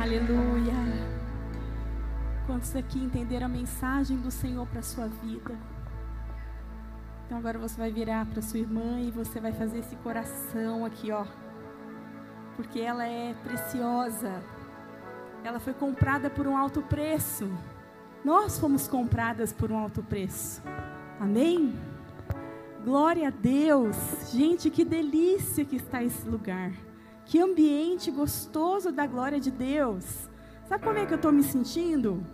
Aleluia. Quantos aqui entenderam a mensagem do Senhor para a sua vida? Então agora você vai virar para sua irmã e você vai fazer esse coração aqui, ó. Porque ela é preciosa. Ela foi comprada por um alto preço. Nós fomos compradas por um alto preço. Amém? Glória a Deus. Gente, que delícia que está esse lugar. Que ambiente gostoso da glória de Deus. Sabe como é que eu estou me sentindo?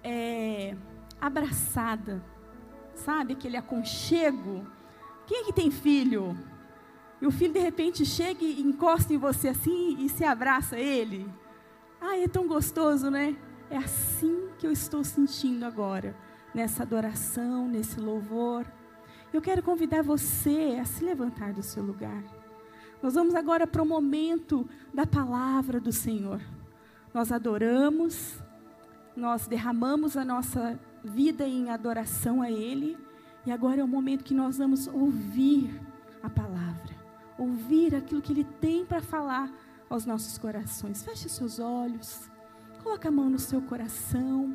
É, abraçada. Sabe aquele aconchego? Quem é que tem filho? E o filho de repente chega e encosta em você assim e se abraça ele. Ai, é tão gostoso, né? É assim que eu estou sentindo agora, nessa adoração, nesse louvor. Eu quero convidar você a se levantar do seu lugar. Nós vamos agora para o momento da palavra do Senhor. Nós adoramos, nós derramamos a nossa vida em adoração a Ele, e agora é o momento que nós vamos ouvir a palavra, ouvir aquilo que Ele tem para falar aos nossos corações. Feche seus olhos, coloque a mão no seu coração.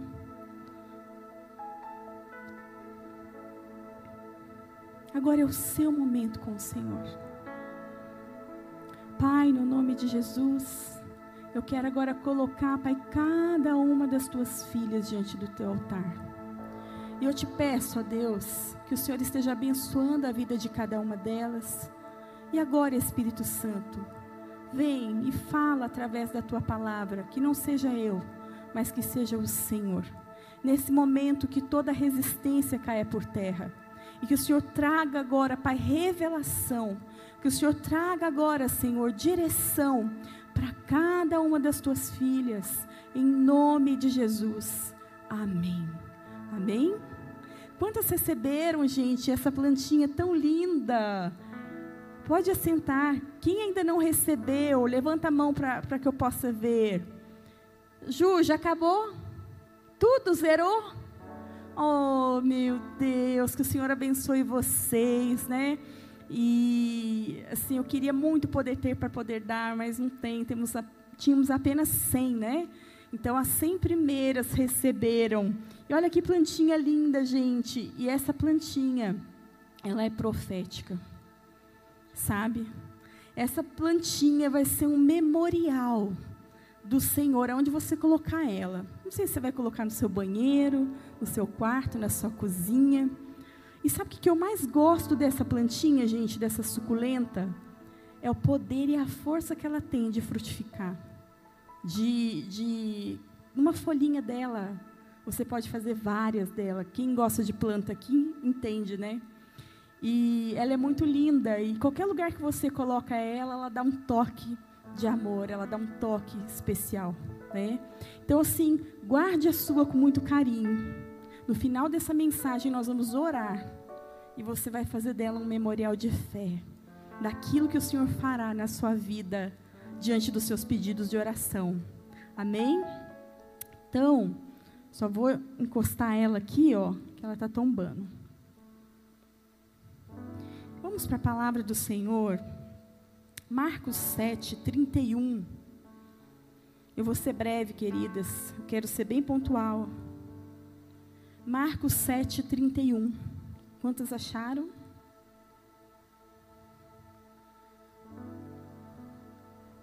Agora é o seu momento com o Senhor. Pai, no nome de Jesus, eu quero agora colocar, Pai, cada uma das tuas filhas diante do teu altar. E eu te peço, ó Deus, que o Senhor esteja abençoando a vida de cada uma delas. E agora, Espírito Santo, vem e fala através da tua palavra, que não seja eu, mas que seja o Senhor. Nesse momento que toda resistência caia por terra. E que o Senhor traga agora, Pai, revelação que o Senhor traga agora, Senhor, direção para cada uma das tuas filhas, em nome de Jesus. Amém. Amém? Quantas receberam, gente, essa plantinha tão linda? Pode assentar. Quem ainda não recebeu, levanta a mão para que eu possa ver. Ju, já acabou? Tudo zerou? Oh, meu Deus, que o Senhor abençoe vocês, né? E assim, eu queria muito poder ter para poder dar, mas não tem. Temos a, tínhamos apenas 100, né? Então as 100 primeiras receberam. E olha que plantinha linda, gente. E essa plantinha, ela é profética. Sabe? Essa plantinha vai ser um memorial do Senhor, aonde você colocar ela. Não sei se você vai colocar no seu banheiro, no seu quarto, na sua cozinha. E sabe o que eu mais gosto dessa plantinha, gente, dessa suculenta? É o poder e a força que ela tem de frutificar. De, de uma folhinha dela, você pode fazer várias dela. Quem gosta de planta aqui entende, né? E ela é muito linda e qualquer lugar que você coloca ela, ela dá um toque de amor, ela dá um toque especial, né? Então assim, guarde a sua com muito carinho. No final dessa mensagem, nós vamos orar. E você vai fazer dela um memorial de fé. Daquilo que o Senhor fará na sua vida, diante dos seus pedidos de oração. Amém? Então, só vou encostar ela aqui, ó, que ela está tombando. Vamos para a palavra do Senhor. Marcos 7, 31. Eu vou ser breve, queridas. Eu quero ser bem pontual. Marcos 7, 31. Quantos acharam?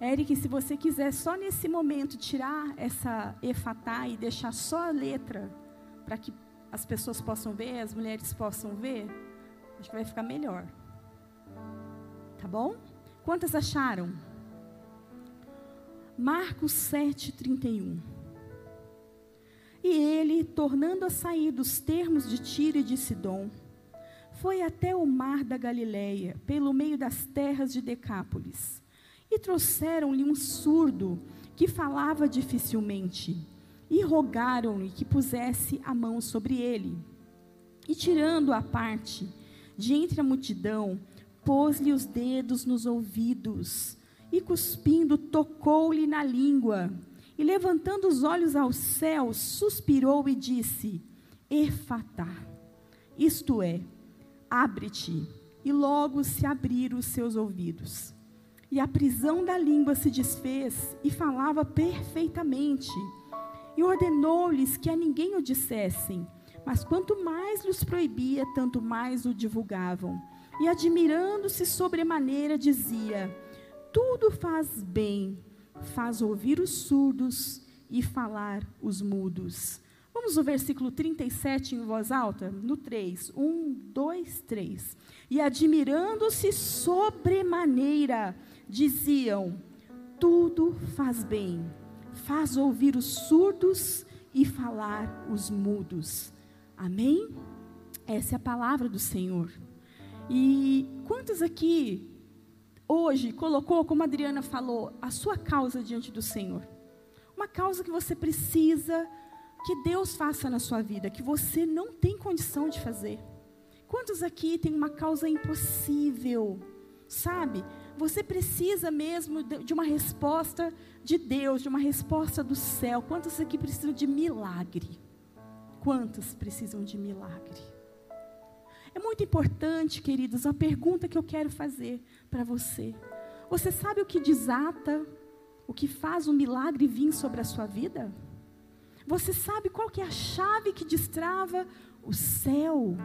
Eric, se você quiser só nesse momento tirar essa efatá e deixar só a letra, para que as pessoas possam ver, as mulheres possam ver, acho que vai ficar melhor. Tá bom? Quantas acharam? Marcos 7, 31. E ele, tornando a sair dos termos de Tiro e de Sidom, foi até o mar da Galileia, pelo meio das terras de Decápolis. E trouxeram-lhe um surdo que falava dificilmente, e rogaram-lhe que pusesse a mão sobre ele. E tirando a parte de entre a multidão, pôs-lhe os dedos nos ouvidos, e cuspindo, tocou-lhe na língua. E levantando os olhos ao céu, suspirou e disse: Efatá, isto é, abre-te. E logo se abriram os seus ouvidos. E a prisão da língua se desfez e falava perfeitamente. E ordenou-lhes que a ninguém o dissessem, mas quanto mais lhes proibia, tanto mais o divulgavam. E admirando-se sobremaneira, dizia: Tudo faz bem, faz ouvir os surdos e falar os mudos. Vamos ao versículo 37 em voz alta? No 3. 1, 2, 3. E admirando-se sobremaneira, diziam: Tudo faz bem, faz ouvir os surdos e falar os mudos. Amém? Essa é a palavra do Senhor. E quantos aqui hoje colocou, como a Adriana falou, a sua causa diante do Senhor? Uma causa que você precisa que Deus faça na sua vida, que você não tem condição de fazer. Quantos aqui tem uma causa impossível? Sabe? Você precisa mesmo de uma resposta de Deus, de uma resposta do céu. Quantos aqui precisam de milagre? Quantos precisam de milagre? É muito importante, queridos, a pergunta que eu quero fazer para você. Você sabe o que desata, o que faz o milagre vir sobre a sua vida? Você sabe qual que é a chave que destrava o céu?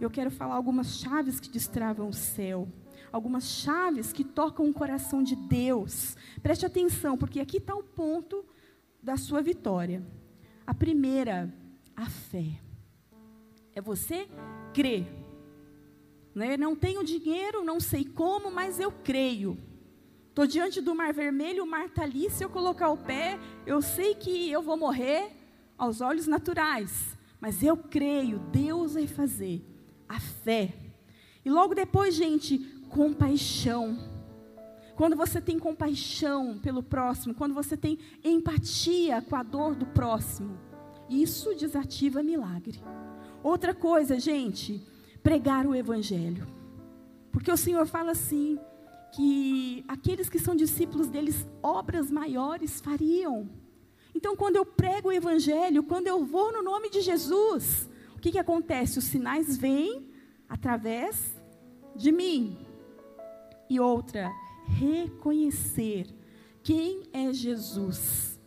Eu quero falar algumas chaves que destravam o céu algumas chaves que tocam o coração de Deus. Preste atenção, porque aqui está o ponto da sua vitória. A primeira, a fé. É você crer. Né? Não tenho dinheiro, não sei como, mas eu creio. Estou diante do mar vermelho, o mar está ali. Se eu colocar o pé, eu sei que eu vou morrer aos olhos naturais. Mas eu creio, Deus vai fazer. A fé. E logo depois, gente, compaixão. Quando você tem compaixão pelo próximo, quando você tem empatia com a dor do próximo, isso desativa milagre. Outra coisa, gente, pregar o evangelho. Porque o Senhor fala assim, que aqueles que são discípulos deles, obras maiores fariam. Então, quando eu prego o evangelho, quando eu vou no nome de Jesus, o que, que acontece? Os sinais vêm através de mim. E outra, reconhecer quem é Jesus.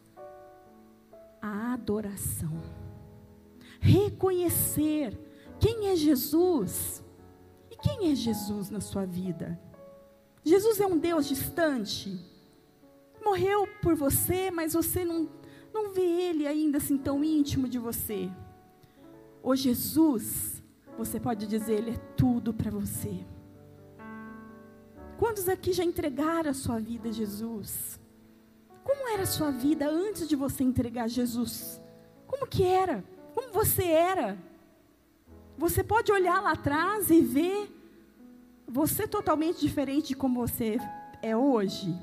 A adoração. Reconhecer quem é Jesus. E quem é Jesus na sua vida? Jesus é um Deus distante. Morreu por você, mas você não, não vê Ele ainda assim tão íntimo de você. O Jesus, você pode dizer, Ele é tudo para você. Quantos aqui já entregaram a sua vida a Jesus? Como era a sua vida antes de você entregar Jesus? Como que era? Como você era? Você pode olhar lá atrás e ver você totalmente diferente de como você é hoje.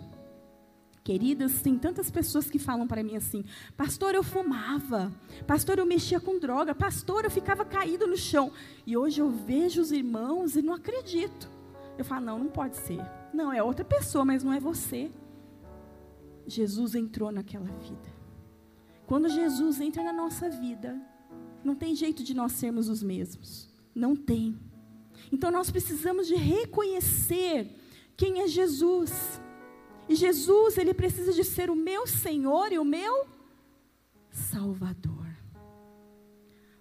Queridas, tem tantas pessoas que falam para mim assim: Pastor, eu fumava. Pastor, eu mexia com droga. Pastor, eu ficava caído no chão. E hoje eu vejo os irmãos e não acredito. Eu falo, não, não pode ser. Não, é outra pessoa, mas não é você. Jesus entrou naquela vida. Quando Jesus entra na nossa vida, não tem jeito de nós sermos os mesmos. Não tem. Então nós precisamos de reconhecer quem é Jesus. E Jesus, ele precisa de ser o meu Senhor e o meu Salvador.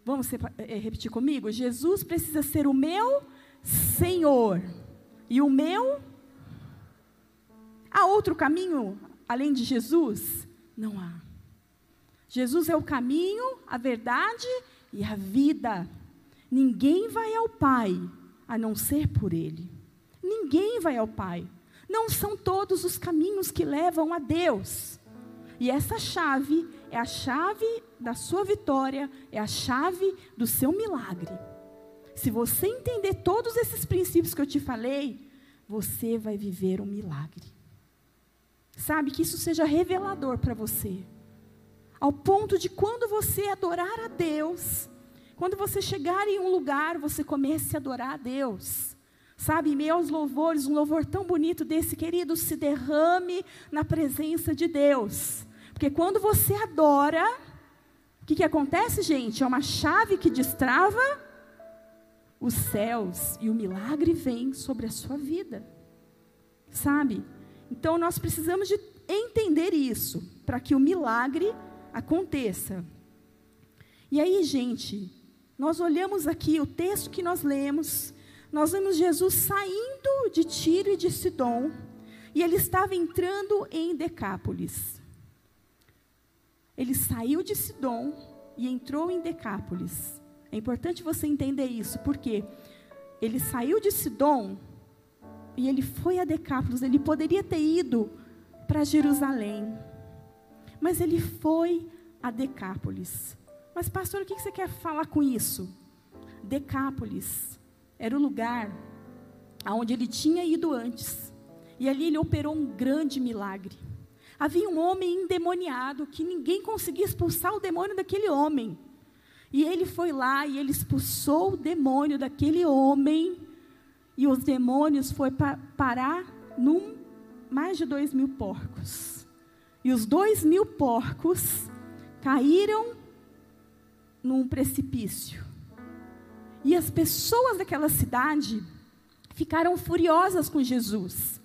Vamos eh, repetir comigo? Jesus precisa ser o meu Senhor e o meu? Há outro caminho além de Jesus? Não há. Jesus é o caminho, a verdade e a vida. Ninguém vai ao Pai a não ser por Ele. Ninguém vai ao Pai. Não são todos os caminhos que levam a Deus. E essa chave é a chave da sua vitória, é a chave do seu milagre. Se você entender todos esses princípios que eu te falei, você vai viver um milagre. Sabe que isso seja revelador para você. Ao ponto de quando você adorar a Deus, quando você chegar em um lugar, você comece a adorar a Deus. Sabe, aos louvores, um louvor tão bonito desse, querido, se derrame na presença de Deus. Porque quando você adora, o que, que acontece, gente? É uma chave que destrava os céus e o milagre vem sobre a sua vida. Sabe? Então nós precisamos de entender isso para que o milagre aconteça. E aí, gente, nós olhamos aqui o texto que nós lemos, nós vemos Jesus saindo de Tiro e de Sidom, e ele estava entrando em Decápolis. Ele saiu de Sidom e entrou em Decápolis. É importante você entender isso, porque ele saiu de Sidom e ele foi a Decápolis. Ele poderia ter ido para Jerusalém, mas ele foi a Decápolis. Mas, pastor, o que você quer falar com isso? Decápolis era o lugar aonde ele tinha ido antes. E ali ele operou um grande milagre. Havia um homem endemoniado que ninguém conseguia expulsar o demônio daquele homem. E ele foi lá e ele expulsou o demônio daquele homem. E os demônios foi pa parar num mais de dois mil porcos. E os dois mil porcos caíram num precipício. E as pessoas daquela cidade ficaram furiosas com Jesus.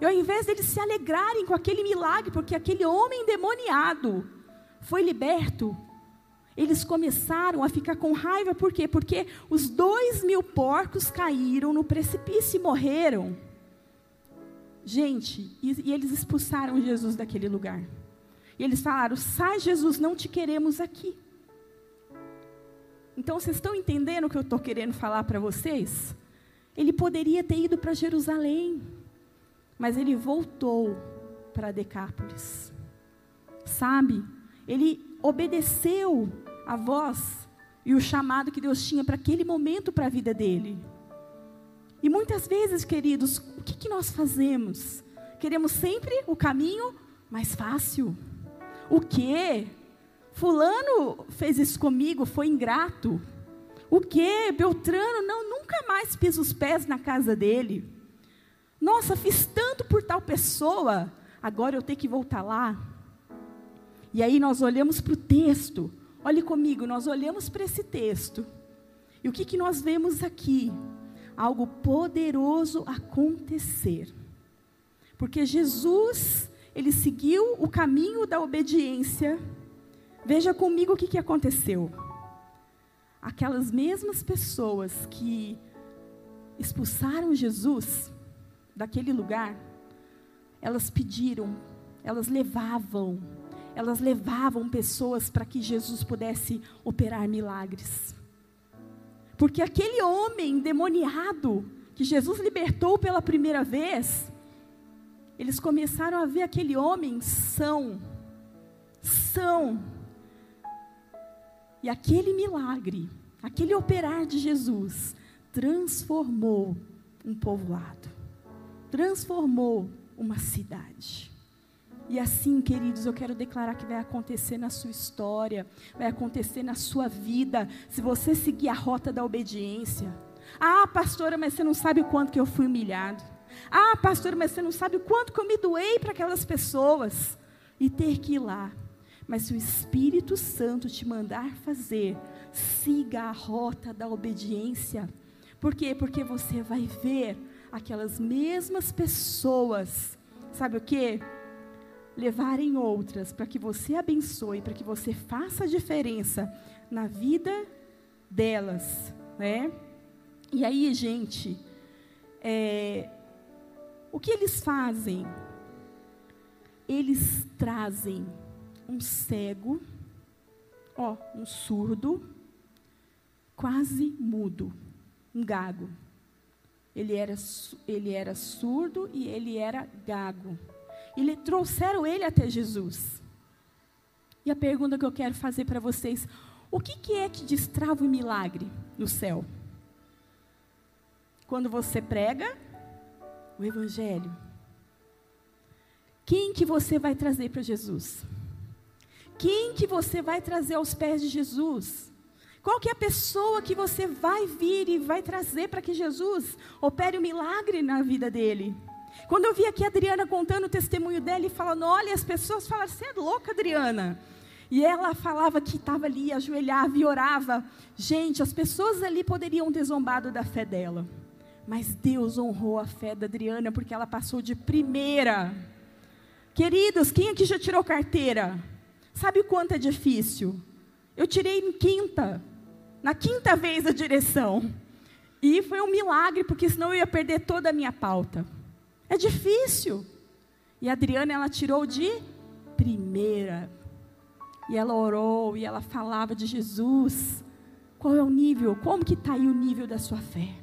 E ao invés deles se alegrarem com aquele milagre, porque aquele homem endemoniado foi liberto, eles começaram a ficar com raiva, por quê? Porque os dois mil porcos caíram no precipício e morreram. Gente, e, e eles expulsaram Jesus daquele lugar. E eles falaram: sai, Jesus, não te queremos aqui. Então, vocês estão entendendo o que eu estou querendo falar para vocês? Ele poderia ter ido para Jerusalém mas ele voltou para Decápolis. Sabe? Ele obedeceu a voz e o chamado que Deus tinha para aquele momento para a vida dele. E muitas vezes, queridos, o que, que nós fazemos? Queremos sempre o caminho mais fácil. O quê? Fulano fez isso comigo, foi ingrato. O quê? Beltrano, não, nunca mais pisa os pés na casa dele. Nossa, fiz tanto por tal pessoa, agora eu tenho que voltar lá. E aí nós olhamos para o texto, olhe comigo, nós olhamos para esse texto. E o que, que nós vemos aqui? Algo poderoso acontecer. Porque Jesus, ele seguiu o caminho da obediência. Veja comigo o que, que aconteceu. Aquelas mesmas pessoas que expulsaram Jesus, daquele lugar, elas pediram, elas levavam, elas levavam pessoas para que Jesus pudesse operar milagres. Porque aquele homem endemoniado que Jesus libertou pela primeira vez, eles começaram a ver aquele homem são, são. E aquele milagre, aquele operar de Jesus, transformou um povoado transformou uma cidade. E assim, queridos, eu quero declarar que vai acontecer na sua história, vai acontecer na sua vida, se você seguir a rota da obediência. Ah, pastora, mas você não sabe o quanto que eu fui humilhado. Ah, pastora, mas você não sabe o quanto que eu me doei para aquelas pessoas. E ter que ir lá. Mas se o Espírito Santo te mandar fazer, siga a rota da obediência. Por quê? Porque você vai ver aquelas mesmas pessoas, sabe o que? Levarem outras para que você abençoe, para que você faça a diferença na vida delas, né? E aí, gente, é, o que eles fazem? Eles trazem um cego, ó, um surdo, quase mudo, um gago. Ele era, ele era surdo e ele era gago. E trouxeram ele até Jesus. E a pergunta que eu quero fazer para vocês: o que, que é que destrava o milagre no céu? Quando você prega o Evangelho. Quem que você vai trazer para Jesus? Quem que você vai trazer aos pés de Jesus? Qual que é a pessoa que você vai vir e vai trazer para que Jesus opere o um milagre na vida dele? Quando eu vi aqui a Adriana contando o testemunho dela e falando, olha, as pessoas falaram, você é louca, Adriana. E ela falava que estava ali, ajoelhava e orava. Gente, as pessoas ali poderiam ter zombado da fé dela. Mas Deus honrou a fé da Adriana porque ela passou de primeira. Queridos, quem aqui já tirou carteira? Sabe o quanto é difícil? Eu tirei em quinta, na quinta vez a direção. E foi um milagre, porque senão eu ia perder toda a minha pauta. É difícil. E a Adriana, ela tirou de primeira. E ela orou, e ela falava de Jesus. Qual é o nível? Como que está aí o nível da sua fé?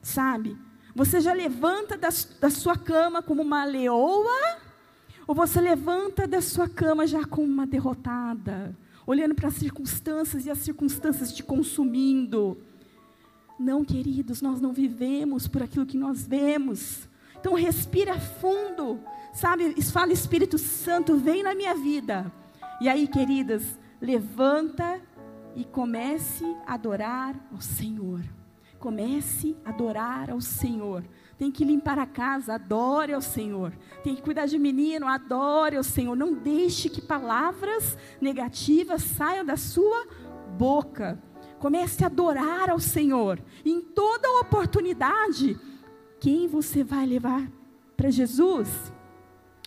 Sabe? Você já levanta da, da sua cama como uma leoa? Ou você levanta da sua cama já como uma derrotada? Olhando para as circunstâncias e as circunstâncias te consumindo? Não, queridos, nós não vivemos por aquilo que nós vemos. Então respira fundo, sabe? Fala Espírito Santo, vem na minha vida. E aí, queridas, levanta e comece a adorar ao Senhor. Comece a adorar ao Senhor. Tem que limpar a casa, adore ao Senhor. Tem que cuidar de menino, adore ao Senhor. Não deixe que palavras negativas saiam da sua boca. Comece a adorar ao Senhor. Em toda oportunidade, quem você vai levar para Jesus?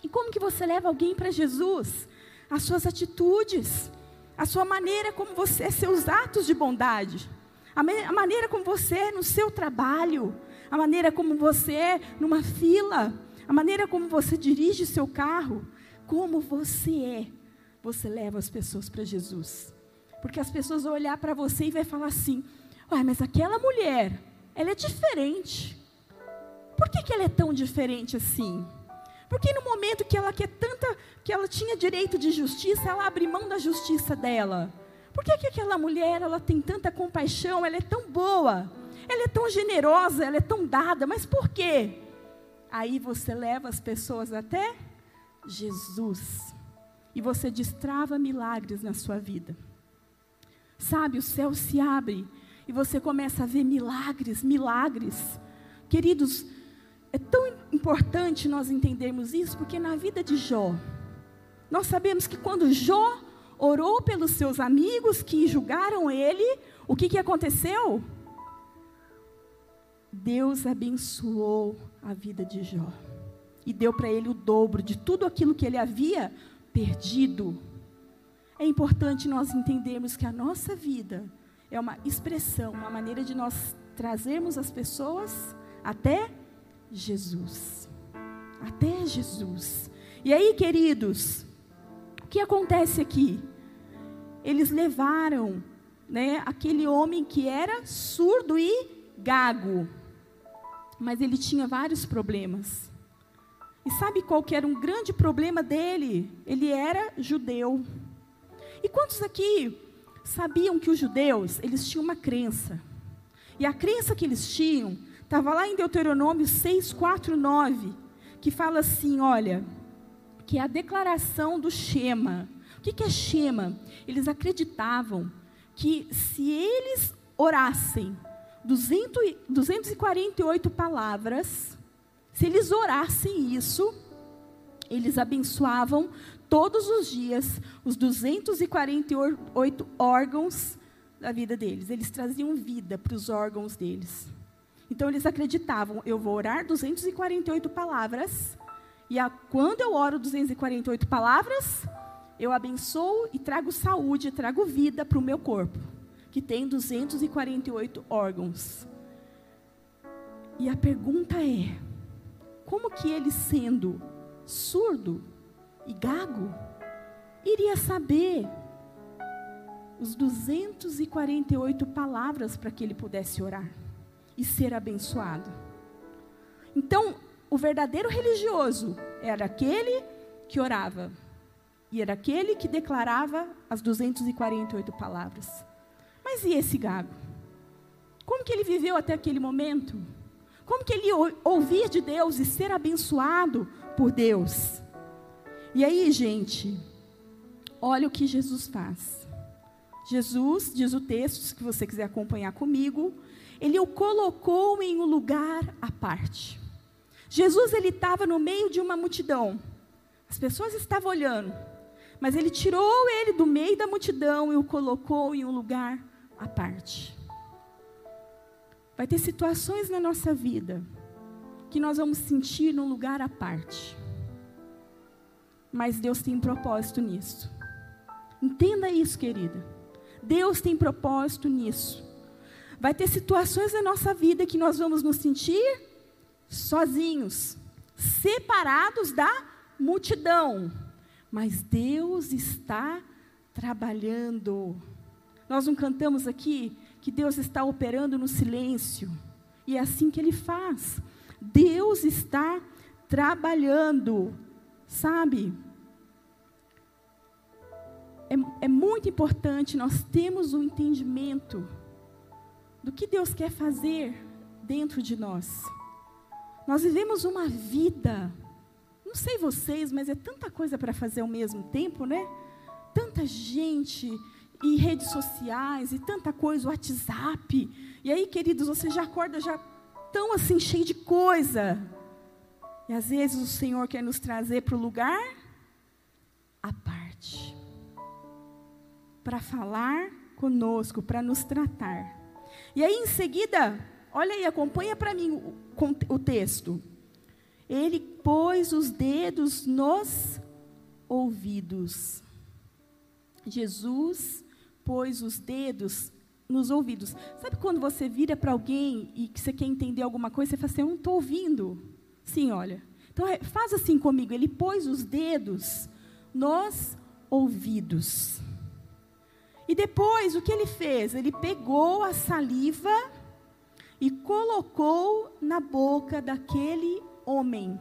E como que você leva alguém para Jesus? As suas atitudes, a sua maneira como você, seus atos de bondade, a, me, a maneira como você é no seu trabalho, a maneira como você é numa fila, a maneira como você dirige seu carro, como você é, você leva as pessoas para Jesus. Porque as pessoas vão olhar para você e vai falar assim: Ué, mas aquela mulher, ela é diferente. Por que, que ela é tão diferente assim? Porque no momento que ela quer tanta, que ela tinha direito de justiça, ela abre mão da justiça dela. Por que, que aquela mulher, ela tem tanta compaixão, ela é tão boa, ela é tão generosa, ela é tão dada, mas por quê? Aí você leva as pessoas até Jesus. E você destrava milagres na sua vida. Sabe, o céu se abre e você começa a ver milagres, milagres. Queridos, é tão importante nós entendermos isso, porque na vida de Jó, nós sabemos que quando Jó orou pelos seus amigos que julgaram ele, o que, que aconteceu? Deus abençoou a vida de Jó e deu para ele o dobro de tudo aquilo que ele havia perdido. É importante nós entendermos que a nossa vida é uma expressão, uma maneira de nós trazermos as pessoas até Jesus. Até Jesus. E aí, queridos, o que acontece aqui? Eles levaram né, aquele homem que era surdo e gago, mas ele tinha vários problemas. E sabe qual que era um grande problema dele? Ele era judeu. E quantos aqui sabiam que os judeus, eles tinham uma crença? E a crença que eles tinham, estava lá em Deuteronômio 6, 4, 9, que fala assim, olha, que é a declaração do Shema. O que, que é Shema? Eles acreditavam que se eles orassem 200, 248 palavras, se eles orassem isso, eles abençoavam todos os dias os 248 órgãos da vida deles. Eles traziam vida para os órgãos deles. Então eles acreditavam, eu vou orar 248 palavras, e a, quando eu oro 248 palavras, eu abençoo e trago saúde, trago vida para o meu corpo, que tem 248 órgãos. E a pergunta é: como que ele sendo surdo, e gago iria saber os 248 palavras para que ele pudesse orar e ser abençoado. Então, o verdadeiro religioso era aquele que orava e era aquele que declarava as 248 palavras. Mas e esse gago? Como que ele viveu até aquele momento? Como que ele ouvir de Deus e ser abençoado por Deus? E aí, gente, olha o que Jesus faz. Jesus, diz o texto, se você quiser acompanhar comigo, ele o colocou em um lugar à parte. Jesus ele estava no meio de uma multidão. As pessoas estavam olhando, mas ele tirou ele do meio da multidão e o colocou em um lugar à parte. Vai ter situações na nossa vida que nós vamos sentir num lugar à parte. Mas Deus tem um propósito nisso. Entenda isso, querida. Deus tem propósito nisso. Vai ter situações na nossa vida que nós vamos nos sentir sozinhos, separados da multidão. Mas Deus está trabalhando. Nós não cantamos aqui que Deus está operando no silêncio. E é assim que Ele faz. Deus está trabalhando, sabe? É, é muito importante nós termos o um entendimento do que Deus quer fazer dentro de nós. Nós vivemos uma vida, não sei vocês, mas é tanta coisa para fazer ao mesmo tempo, né? Tanta gente e redes sociais e tanta coisa, WhatsApp. E aí, queridos, você já acorda já tão assim cheio de coisa. E às vezes o Senhor quer nos trazer para o lugar à parte. Para falar conosco, para nos tratar. E aí, em seguida, olha aí, acompanha para mim o, o texto. Ele pôs os dedos nos ouvidos. Jesus pôs os dedos nos ouvidos. Sabe quando você vira para alguém e que você quer entender alguma coisa, você fala assim, eu não estou ouvindo. Sim, olha. Então, é, faz assim comigo. Ele pôs os dedos nos ouvidos. E depois, o que ele fez? Ele pegou a saliva e colocou na boca daquele homem.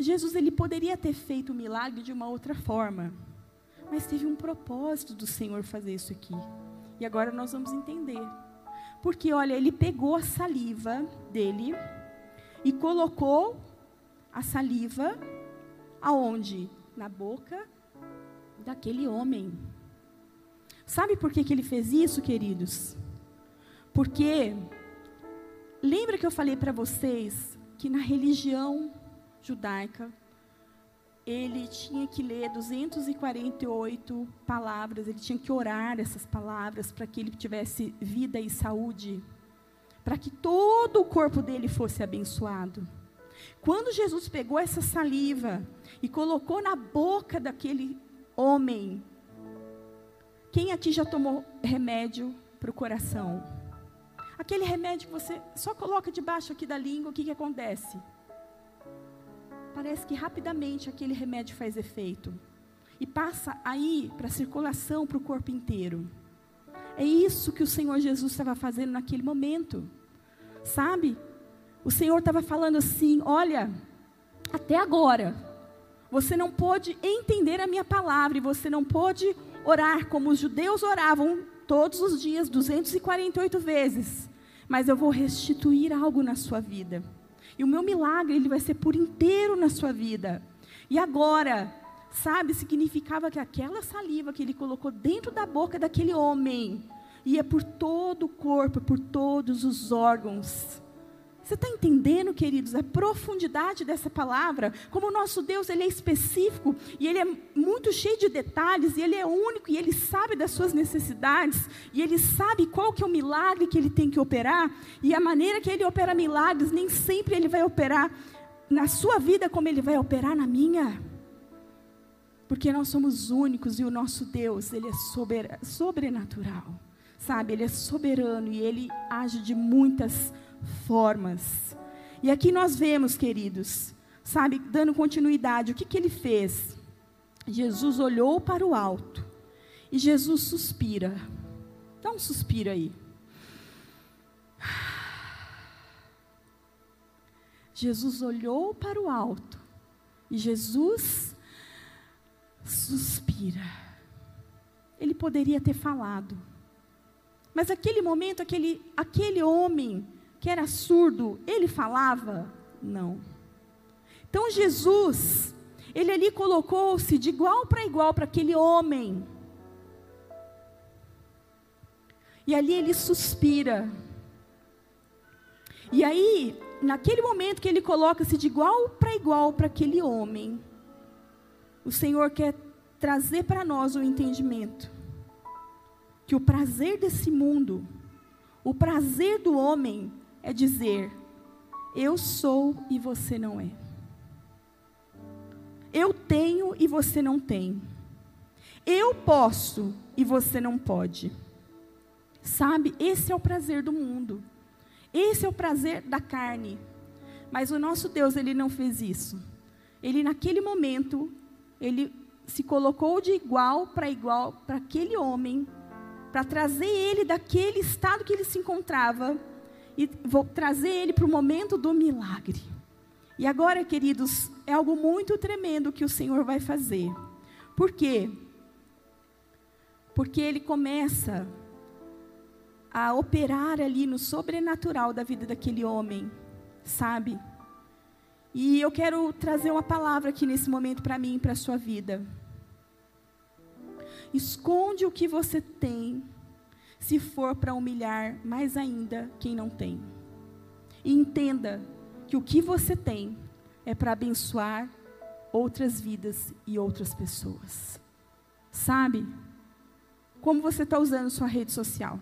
Jesus ele poderia ter feito o milagre de uma outra forma, mas teve um propósito do Senhor fazer isso aqui. E agora nós vamos entender. Porque olha, ele pegou a saliva dele e colocou a saliva aonde? Na boca daquele homem. Sabe por que, que ele fez isso, queridos? Porque, lembra que eu falei para vocês que na religião judaica, ele tinha que ler 248 palavras, ele tinha que orar essas palavras para que ele tivesse vida e saúde, para que todo o corpo dele fosse abençoado. Quando Jesus pegou essa saliva e colocou na boca daquele homem. Quem aqui já tomou remédio para o coração? Aquele remédio que você só coloca debaixo aqui da língua, o que, que acontece? Parece que rapidamente aquele remédio faz efeito. E passa aí para a circulação para o corpo inteiro. É isso que o Senhor Jesus estava fazendo naquele momento. Sabe? O Senhor estava falando assim: olha, até agora, você não pode entender a minha palavra e você não pode orar como os judeus oravam todos os dias, 248 vezes. Mas eu vou restituir algo na sua vida. E o meu milagre, ele vai ser por inteiro na sua vida. E agora, sabe, significava que aquela saliva que ele colocou dentro da boca daquele homem ia por todo o corpo, por todos os órgãos. Você está entendendo, queridos, a profundidade dessa palavra? Como o nosso Deus, ele é específico e ele é muito cheio de detalhes e ele é único e ele sabe das suas necessidades e ele sabe qual que é o milagre que ele tem que operar e a maneira que ele opera milagres nem sempre ele vai operar na sua vida como ele vai operar na minha. Porque nós somos únicos e o nosso Deus, ele é sober, sobrenatural. Sabe, ele é soberano e ele age de muitas maneiras formas. E aqui nós vemos, queridos, sabe, dando continuidade, o que, que ele fez? Jesus olhou para o alto e Jesus suspira. Dá um suspiro aí. Jesus olhou para o alto e Jesus suspira. Ele poderia ter falado, mas aquele momento, aquele, aquele homem que era surdo, ele falava? Não. Então Jesus, ele ali colocou-se de igual para igual para aquele homem. E ali ele suspira. E aí, naquele momento que ele coloca-se de igual para igual para aquele homem, o Senhor quer trazer para nós o entendimento que o prazer desse mundo, o prazer do homem é dizer: eu sou e você não é. Eu tenho e você não tem. Eu posso e você não pode. Sabe, esse é o prazer do mundo. Esse é o prazer da carne. Mas o nosso Deus, ele não fez isso. Ele naquele momento, ele se colocou de igual para igual para aquele homem, para trazer ele daquele estado que ele se encontrava e vou trazer ele para o momento do milagre. E agora, queridos, é algo muito tremendo que o Senhor vai fazer. Por quê? Porque ele começa a operar ali no sobrenatural da vida daquele homem, sabe? E eu quero trazer uma palavra aqui nesse momento para mim e para a sua vida. Esconde o que você tem, se for para humilhar mais ainda quem não tem. E entenda que o que você tem é para abençoar outras vidas e outras pessoas. Sabe? Como você está usando sua rede social?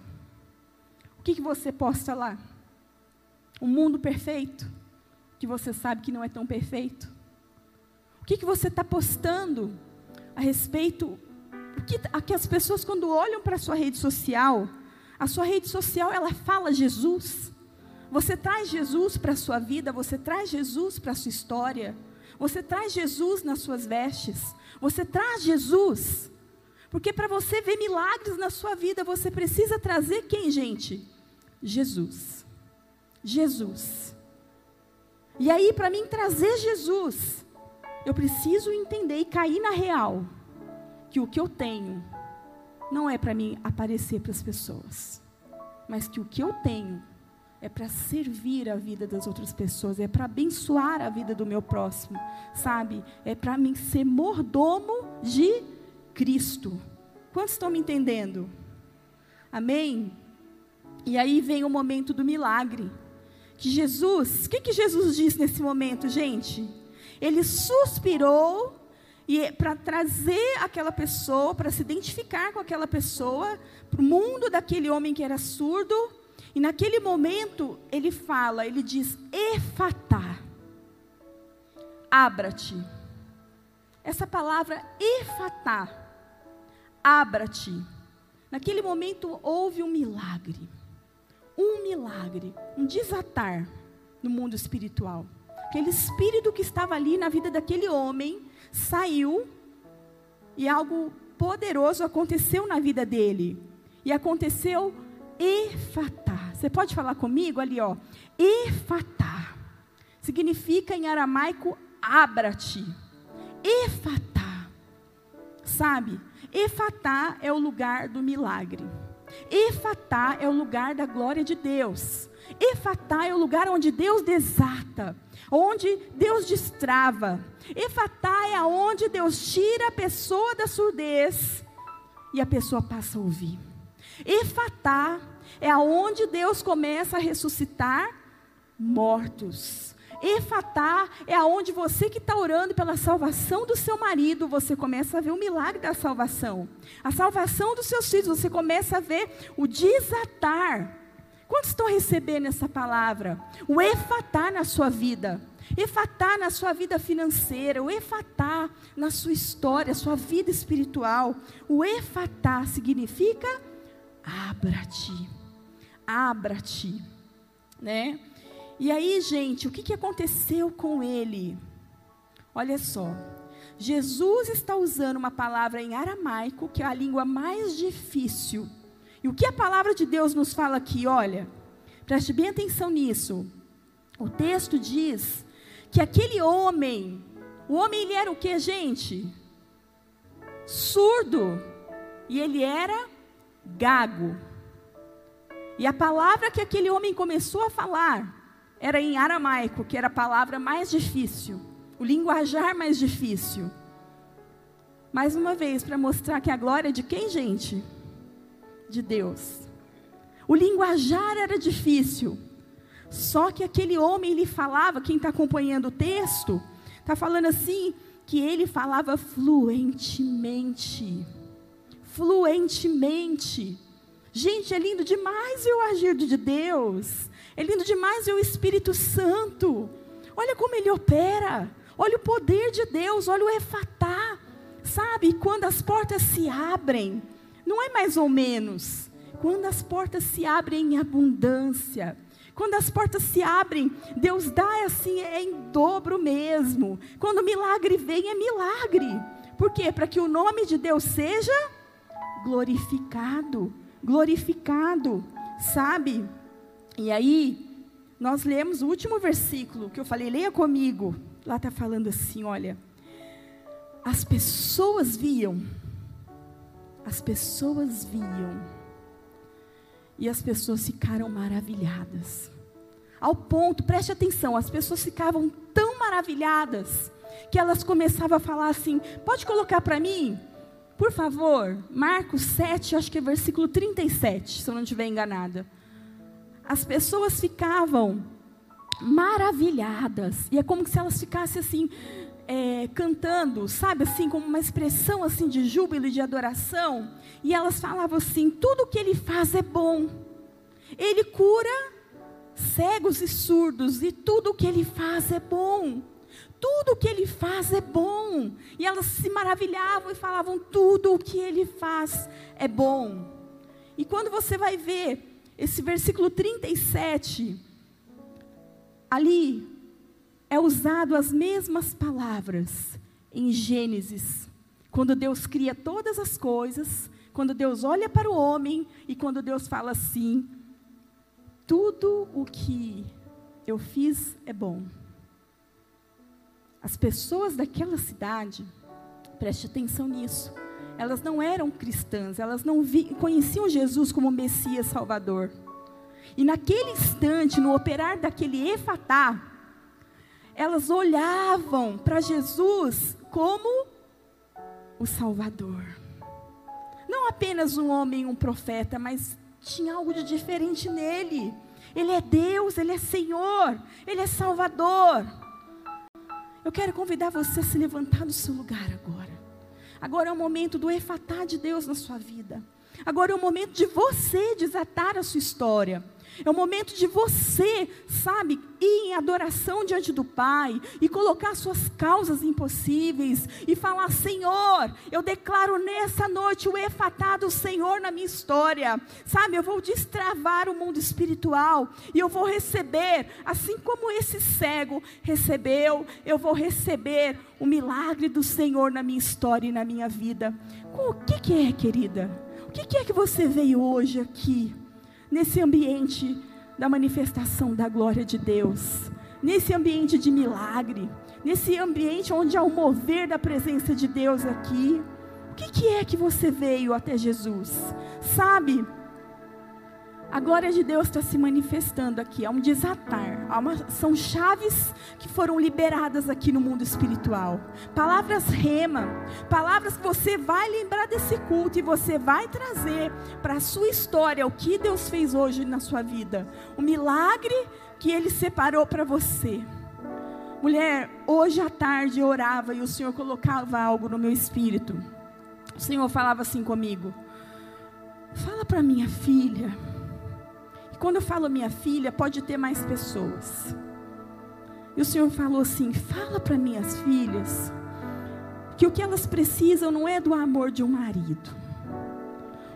O que, que você posta lá? Um mundo perfeito? Que você sabe que não é tão perfeito? O que, que você está postando a respeito que, a que as pessoas quando olham para a sua rede social, a sua rede social ela fala Jesus. Você traz Jesus para a sua vida, você traz Jesus para a sua história, você traz Jesus nas suas vestes, você traz Jesus. Porque para você ver milagres na sua vida, você precisa trazer quem, gente? Jesus. Jesus. E aí, para mim trazer Jesus, eu preciso entender e cair na real que o que eu tenho não é para mim aparecer para as pessoas, mas que o que eu tenho é para servir a vida das outras pessoas, é para abençoar a vida do meu próximo, sabe? É para mim ser mordomo de Cristo. Quantos estão me entendendo? Amém? E aí vem o momento do milagre. Que Jesus, o que, que Jesus disse nesse momento, gente? Ele suspirou e para trazer aquela pessoa, para se identificar com aquela pessoa, para o mundo daquele homem que era surdo. E naquele momento ele fala, ele diz: Efatá, abra-te. Essa palavra efatá, abra-te. Naquele momento houve um milagre. Um milagre, um desatar no mundo espiritual. Aquele espírito que estava ali na vida daquele homem saiu e algo poderoso aconteceu na vida dele. E aconteceu efatá. Você pode falar comigo ali, ó? Efatá. Significa em aramaico abra-te. Efatá. Sabe? Efatá é o lugar do milagre. Efatá é o lugar da glória de Deus. Efatá é o lugar onde Deus desata onde Deus destrava. Efatá é aonde Deus tira a pessoa da surdez e a pessoa passa a ouvir. Efatá é aonde Deus começa a ressuscitar mortos. Efatá é aonde você que está orando pela salvação do seu marido, você começa a ver o milagre da salvação. A salvação dos seus filhos, você começa a ver o desatar Quantos estão recebendo essa palavra? O efatá na sua vida. Efatá na sua vida financeira, o efatá na sua história, sua vida espiritual. O efatá significa abra-te. Abra-te, né? E aí, gente, o que, que aconteceu com ele? Olha só, Jesus está usando uma palavra em aramaico, que é a língua mais difícil e o que a palavra de Deus nos fala aqui, olha, preste bem atenção nisso. O texto diz que aquele homem, o homem ele era o que, gente? Surdo. E ele era gago. E a palavra que aquele homem começou a falar era em aramaico, que era a palavra mais difícil, o linguajar mais difícil. Mais uma vez, para mostrar que a glória é de quem, gente? De Deus. O linguajar era difícil. Só que aquele homem, ele falava, quem está acompanhando o texto, está falando assim, que ele falava fluentemente. Fluentemente. Gente, é lindo demais ver o agir de Deus. É lindo demais ver o Espírito Santo. Olha como ele opera. Olha o poder de Deus. Olha o efatá. Sabe, quando as portas se abrem, não é mais ou menos. Quando as portas se abrem em abundância. Quando as portas se abrem, Deus dá assim, é em dobro mesmo. Quando o milagre vem, é milagre. Por quê? Para que o nome de Deus seja glorificado. Glorificado, sabe? E aí, nós lemos o último versículo que eu falei, leia comigo. Lá está falando assim: olha, as pessoas viam, as pessoas viam, e as pessoas ficaram maravilhadas. Ao ponto, preste atenção, as pessoas ficavam tão maravilhadas que elas começavam a falar assim: pode colocar para mim, por favor, Marcos 7, acho que é versículo 37, se eu não estiver enganada. As pessoas ficavam maravilhadas, e é como se elas ficassem assim, é, cantando, sabe, assim, como uma expressão assim de júbilo e de adoração, e elas falavam assim: tudo que ele faz é bom, ele cura cegos e surdos, e tudo que ele faz é bom. Tudo o que ele faz é bom. E elas se maravilhavam e falavam: tudo o que ele faz é bom. E quando você vai ver esse versículo 37, ali é usado as mesmas palavras em Gênesis, quando Deus cria todas as coisas, quando Deus olha para o homem e quando Deus fala assim: tudo o que eu fiz é bom. As pessoas daquela cidade, preste atenção nisso, elas não eram cristãs, elas não vi, conheciam Jesus como Messias Salvador. E naquele instante, no operar daquele efatá, elas olhavam para Jesus como o Salvador. Não apenas um homem, um profeta, mas tinha algo de diferente nele. Ele é Deus, ele é Senhor, ele é Salvador. Eu quero convidar você a se levantar do seu lugar agora. Agora é o momento do efatá de Deus na sua vida. Agora é o momento de você desatar a sua história. É o momento de você, sabe, ir em adoração diante do Pai e colocar suas causas impossíveis e falar: Senhor, eu declaro nessa noite o efatá do Senhor na minha história. Sabe, eu vou destravar o mundo espiritual e eu vou receber, assim como esse cego recebeu, eu vou receber o milagre do Senhor na minha história e na minha vida. O que, que é, querida? O que, que é que você veio hoje aqui? Nesse ambiente da manifestação da glória de Deus, nesse ambiente de milagre, nesse ambiente onde há o mover da presença de Deus aqui. O que, que é que você veio até Jesus? Sabe? A glória de Deus está se manifestando aqui, há um desatar, há uma, são chaves que foram liberadas aqui no mundo espiritual. Palavras rema, palavras que você vai lembrar desse culto e você vai trazer para a sua história o que Deus fez hoje na sua vida, o milagre que Ele separou para você. Mulher, hoje à tarde eu orava e o Senhor colocava algo no meu espírito. O Senhor falava assim comigo: Fala para minha filha quando eu falo minha filha, pode ter mais pessoas. E o Senhor falou assim: fala para minhas filhas que o que elas precisam não é do amor de um marido.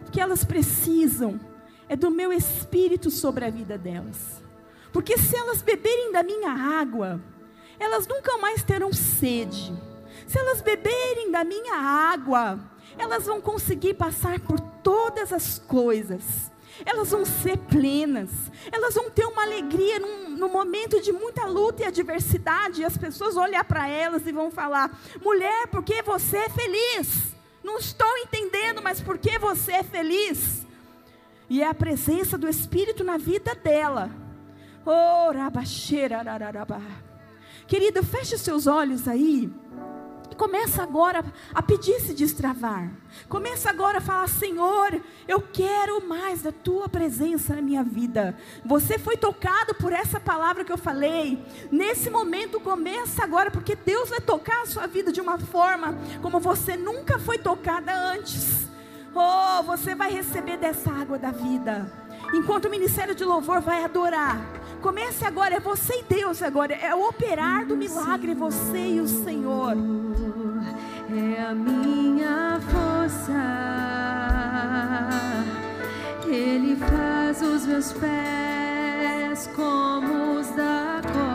O que elas precisam é do meu espírito sobre a vida delas. Porque se elas beberem da minha água, elas nunca mais terão sede. Se elas beberem da minha água, elas vão conseguir passar por todas as coisas elas vão ser plenas, elas vão ter uma alegria num, num momento de muita luta e adversidade, e as pessoas olhar para elas e vão falar: mulher, por que você é feliz? Não estou entendendo, mas por que você é feliz? E é a presença do Espírito na vida dela. Oh, Querida, feche seus olhos aí. Começa agora a pedir se destravar. Começa agora a falar: Senhor, eu quero mais da tua presença na minha vida. Você foi tocado por essa palavra que eu falei. Nesse momento, começa agora, porque Deus vai tocar a sua vida de uma forma como você nunca foi tocada antes. Oh, você vai receber dessa água da vida. Enquanto o ministério de louvor vai adorar. Comece agora, é você e Deus agora. É o operar do milagre, você e o Senhor. É a minha força. Ele faz os meus pés como os da costa.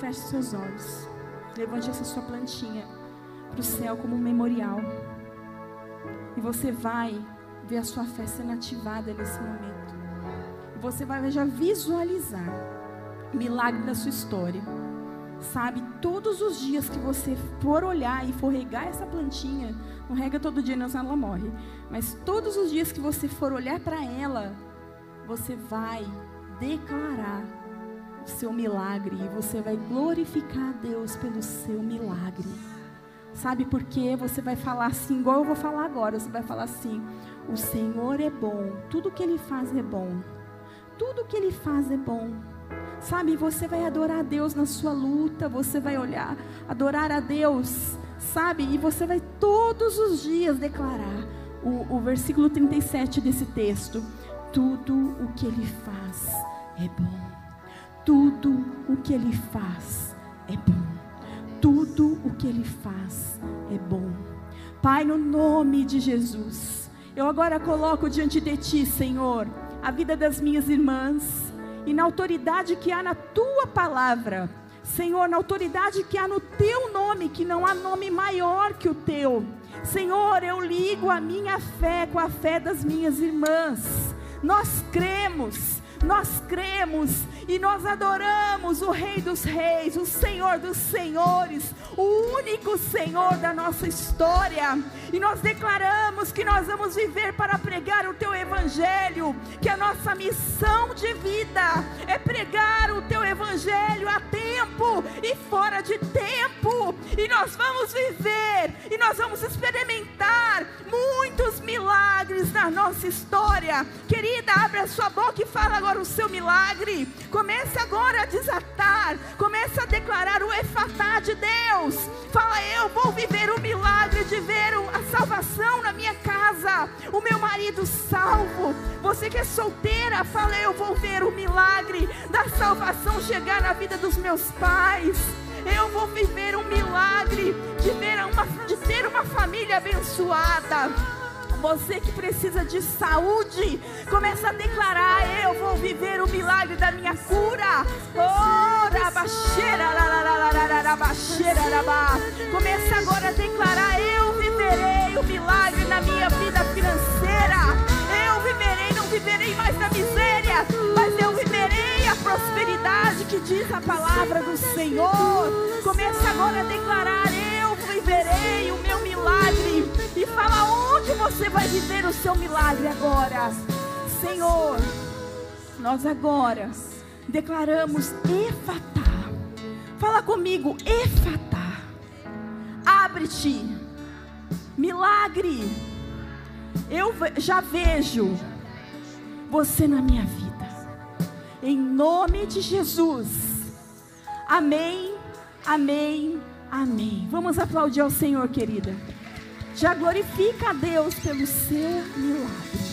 Feche seus olhos. Levante essa sua plantinha para o céu como um memorial. E você vai ver a sua fé sendo ativada nesse momento. E você vai já visualizar milagre da sua história. Sabe, todos os dias que você for olhar e for regar essa plantinha, não rega todo dia, não, senão ela morre. Mas todos os dias que você for olhar para ela, você vai declarar o seu milagre e você vai glorificar a Deus pelo seu milagre. Sabe por quê? Você vai falar assim, igual eu vou falar agora. Você vai falar assim: O Senhor é bom, tudo que Ele faz é bom. Tudo que Ele faz é bom. Sabe, você vai adorar a Deus na sua luta, você vai olhar, adorar a Deus, sabe? E você vai todos os dias declarar o, o versículo 37 desse texto: Tudo o que Ele faz é bom. Tudo o que ele faz é bom. Tudo o que ele faz é bom. Pai, no nome de Jesus, eu agora coloco diante de ti, Senhor, a vida das minhas irmãs e na autoridade que há na tua palavra. Senhor, na autoridade que há no teu nome, que não há nome maior que o teu. Senhor, eu ligo a minha fé com a fé das minhas irmãs. Nós cremos nós cremos e nós adoramos o Rei dos Reis, o Senhor dos Senhores, o único Senhor da nossa história. E nós declaramos que nós vamos viver para pregar o Teu Evangelho, que a nossa missão de vida é pregar o Teu Evangelho a tempo e fora de tempo. E nós vamos viver e nós vamos experimentar muitos milagres na nossa história. Querida, abre a sua boca e fala agora agora o seu milagre. Comece agora a desatar. Comece a declarar o efatá de Deus. Fala, eu vou viver o milagre de ver a salvação na minha casa. O meu marido salvo. Você que é solteira, fala, eu vou ver o milagre da salvação chegar na vida dos meus pais. Eu vou viver um milagre de, ver uma, de ter uma família abençoada. Você que precisa de saúde, começa a declarar: Eu vou viver o milagre da minha cura. Oh, Começa agora a declarar: Eu viverei o milagre na minha vida financeira. Eu viverei, não viverei mais na miséria, mas eu viverei a prosperidade que diz a palavra do Senhor. Começa agora a declarar: Eu viverei o meu milagre. E fala onde você vai viver o seu milagre agora. Senhor, nós agora declaramos Efatá. Fala comigo, Efata. Abre-te. Milagre. Eu já vejo você na minha vida. Em nome de Jesus. Amém. Amém. Amém. Vamos aplaudir ao Senhor, querida. Já glorifica a Deus pelo seu milagre.